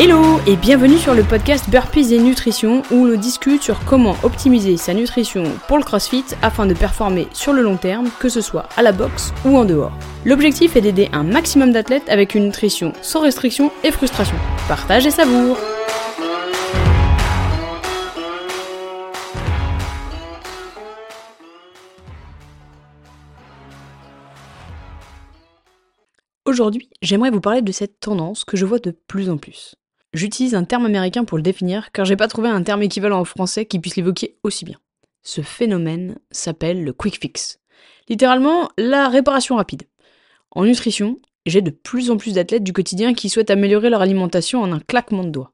Hello et bienvenue sur le podcast Burpees et Nutrition où l'on discute sur comment optimiser sa nutrition pour le CrossFit afin de performer sur le long terme, que ce soit à la boxe ou en dehors. L'objectif est d'aider un maximum d'athlètes avec une nutrition sans restriction et frustration. Partage et savoure Aujourd'hui, j'aimerais vous parler de cette tendance que je vois de plus en plus. J'utilise un terme américain pour le définir car j'ai pas trouvé un terme équivalent en français qui puisse l'évoquer aussi bien. Ce phénomène s'appelle le quick fix. Littéralement, la réparation rapide. En nutrition, j'ai de plus en plus d'athlètes du quotidien qui souhaitent améliorer leur alimentation en un claquement de doigts.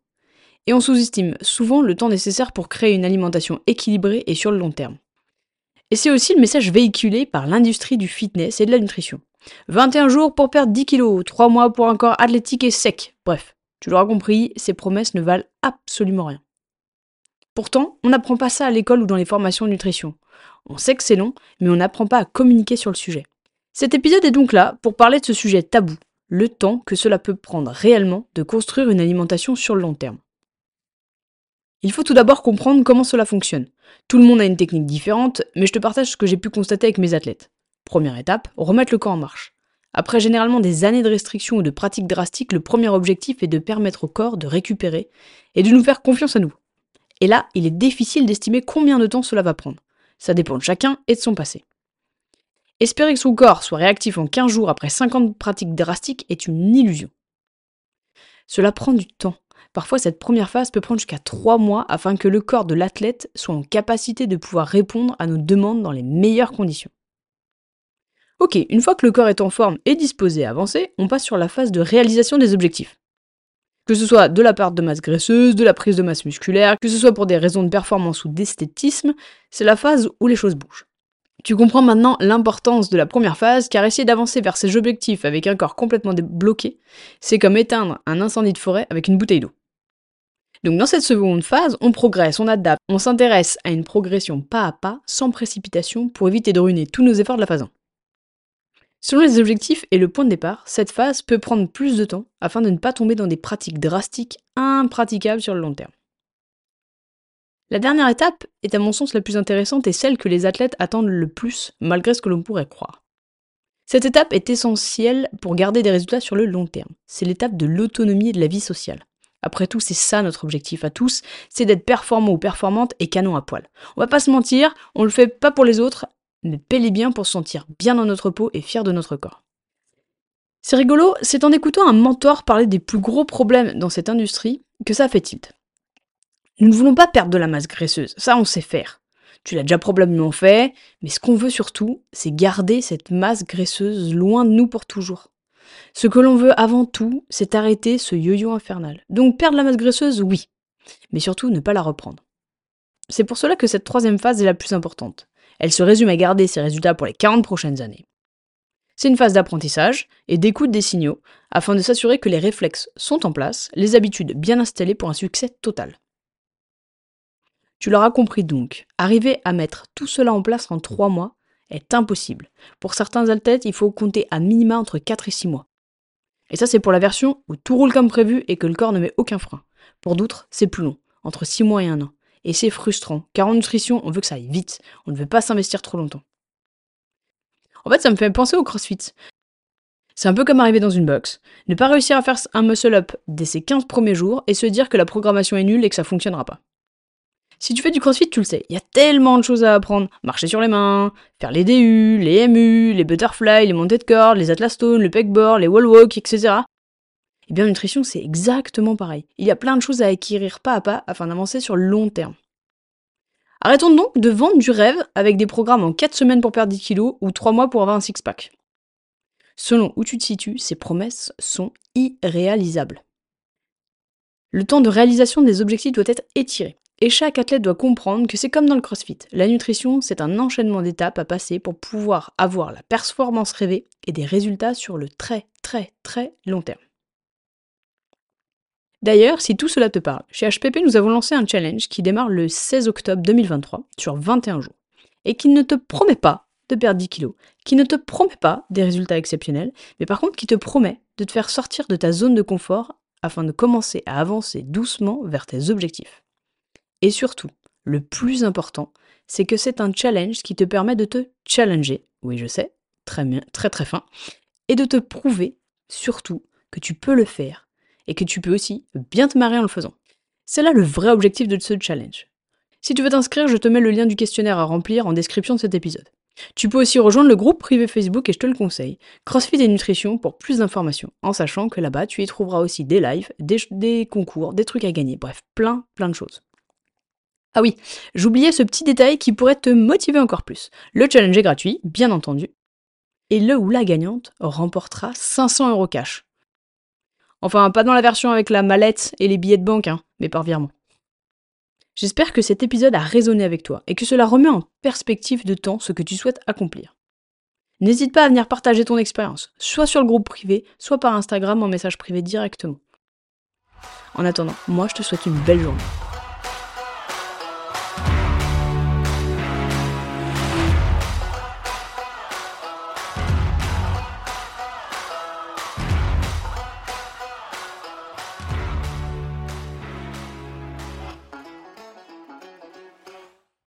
Et on sous-estime souvent le temps nécessaire pour créer une alimentation équilibrée et sur le long terme. Et c'est aussi le message véhiculé par l'industrie du fitness et de la nutrition. 21 jours pour perdre 10 kilos, 3 mois pour un corps athlétique et sec. Bref, tu l'auras compris, ces promesses ne valent absolument rien. Pourtant, on n'apprend pas ça à l'école ou dans les formations de nutrition. On sait que c'est long, mais on n'apprend pas à communiquer sur le sujet. Cet épisode est donc là pour parler de ce sujet tabou, le temps que cela peut prendre réellement de construire une alimentation sur le long terme. Il faut tout d'abord comprendre comment cela fonctionne. Tout le monde a une technique différente, mais je te partage ce que j'ai pu constater avec mes athlètes. Première étape, remettre le corps en marche. Après généralement des années de restrictions ou de pratiques drastiques, le premier objectif est de permettre au corps de récupérer et de nous faire confiance à nous. Et là, il est difficile d'estimer combien de temps cela va prendre. Ça dépend de chacun et de son passé. Espérer que son corps soit réactif en 15 jours après 50 pratiques drastiques est une illusion. Cela prend du temps. Parfois, cette première phase peut prendre jusqu'à 3 mois afin que le corps de l'athlète soit en capacité de pouvoir répondre à nos demandes dans les meilleures conditions. Ok, une fois que le corps est en forme et disposé à avancer, on passe sur la phase de réalisation des objectifs. Que ce soit de la perte de masse graisseuse, de la prise de masse musculaire, que ce soit pour des raisons de performance ou d'esthétisme, c'est la phase où les choses bougent. Tu comprends maintenant l'importance de la première phase, car essayer d'avancer vers ces objectifs avec un corps complètement bloqué, c'est comme éteindre un incendie de forêt avec une bouteille d'eau. Donc dans cette seconde phase, on progresse, on adapte, on s'intéresse à une progression pas à pas, sans précipitation, pour éviter de ruiner tous nos efforts de la phase 1. Selon les objectifs et le point de départ, cette phase peut prendre plus de temps afin de ne pas tomber dans des pratiques drastiques impraticables sur le long terme. La dernière étape est à mon sens la plus intéressante et celle que les athlètes attendent le plus malgré ce que l'on pourrait croire. Cette étape est essentielle pour garder des résultats sur le long terme. C'est l'étape de l'autonomie et de la vie sociale. Après tout, c'est ça notre objectif à tous, c'est d'être performant ou performante et canon à poil. On va pas se mentir, on le fait pas pour les autres, mais bel bien pour se sentir bien dans notre peau et fier de notre corps. C'est rigolo, c'est en écoutant un mentor parler des plus gros problèmes dans cette industrie que ça fait tilt. Nous ne voulons pas perdre de la masse graisseuse, ça on sait faire. Tu l'as déjà probablement fait, mais ce qu'on veut surtout, c'est garder cette masse graisseuse loin de nous pour toujours. Ce que l'on veut avant tout, c'est arrêter ce yo-yo infernal. Donc perdre la masse graisseuse, oui, mais surtout ne pas la reprendre. C'est pour cela que cette troisième phase est la plus importante. Elle se résume à garder ses résultats pour les 40 prochaines années. C'est une phase d'apprentissage et d'écoute des signaux afin de s'assurer que les réflexes sont en place, les habitudes bien installées pour un succès total. Tu l'auras compris donc, arriver à mettre tout cela en place en 3 mois est impossible. Pour certains athlètes, il faut compter à minima entre 4 et 6 mois. Et ça c'est pour la version où tout roule comme prévu et que le corps ne met aucun frein. Pour d'autres, c'est plus long, entre 6 mois et 1 an. Et c'est frustrant, car en nutrition, on veut que ça aille vite, on ne veut pas s'investir trop longtemps. En fait, ça me fait penser au crossfit. C'est un peu comme arriver dans une box, ne pas réussir à faire un muscle-up dès ses 15 premiers jours et se dire que la programmation est nulle et que ça fonctionnera pas. Si tu fais du crossfit, tu le sais, il y a tellement de choses à apprendre. Marcher sur les mains, faire les DU, les MU, les butterfly, les montées de corde, les atlas stone, le pegboard, les wall walk, etc. Eh bien, nutrition, c'est exactement pareil. Il y a plein de choses à acquérir pas à pas afin d'avancer sur le long terme. Arrêtons donc de vendre du rêve avec des programmes en 4 semaines pour perdre 10 kilos ou 3 mois pour avoir un six-pack. Selon où tu te situes, ces promesses sont irréalisables. Le temps de réalisation des objectifs doit être étiré. Et chaque athlète doit comprendre que c'est comme dans le crossfit. La nutrition, c'est un enchaînement d'étapes à passer pour pouvoir avoir la performance rêvée et des résultats sur le très très très long terme. D'ailleurs, si tout cela te parle, chez HPP, nous avons lancé un challenge qui démarre le 16 octobre 2023 sur 21 jours et qui ne te promet pas de perdre 10 kilos, qui ne te promet pas des résultats exceptionnels, mais par contre qui te promet de te faire sortir de ta zone de confort afin de commencer à avancer doucement vers tes objectifs. Et surtout, le plus important, c'est que c'est un challenge qui te permet de te challenger, oui je sais, très bien, très très fin, et de te prouver surtout que tu peux le faire et que tu peux aussi bien te marrer en le faisant. C'est là le vrai objectif de ce challenge. Si tu veux t'inscrire, je te mets le lien du questionnaire à remplir en description de cet épisode. Tu peux aussi rejoindre le groupe privé Facebook et je te le conseille, CrossFit et Nutrition pour plus d'informations, en sachant que là-bas tu y trouveras aussi des lives, des, concours, des trucs à gagner, bref, plein, plein de choses. Ah oui, j'oubliais ce petit détail qui pourrait te motiver encore plus. Le challenge est gratuit, bien entendu, et le ou la gagnante remportera 500 euros cash. Enfin, pas dans la version avec la mallette et les billets de banque, hein, mais par virement. J'espère que cet épisode a résonné avec toi et que cela remet en perspective de temps ce que tu souhaites accomplir. N'hésite pas à venir partager ton expérience, soit sur le groupe privé, soit par Instagram en message privé directement. En attendant, moi je te souhaite une belle journée.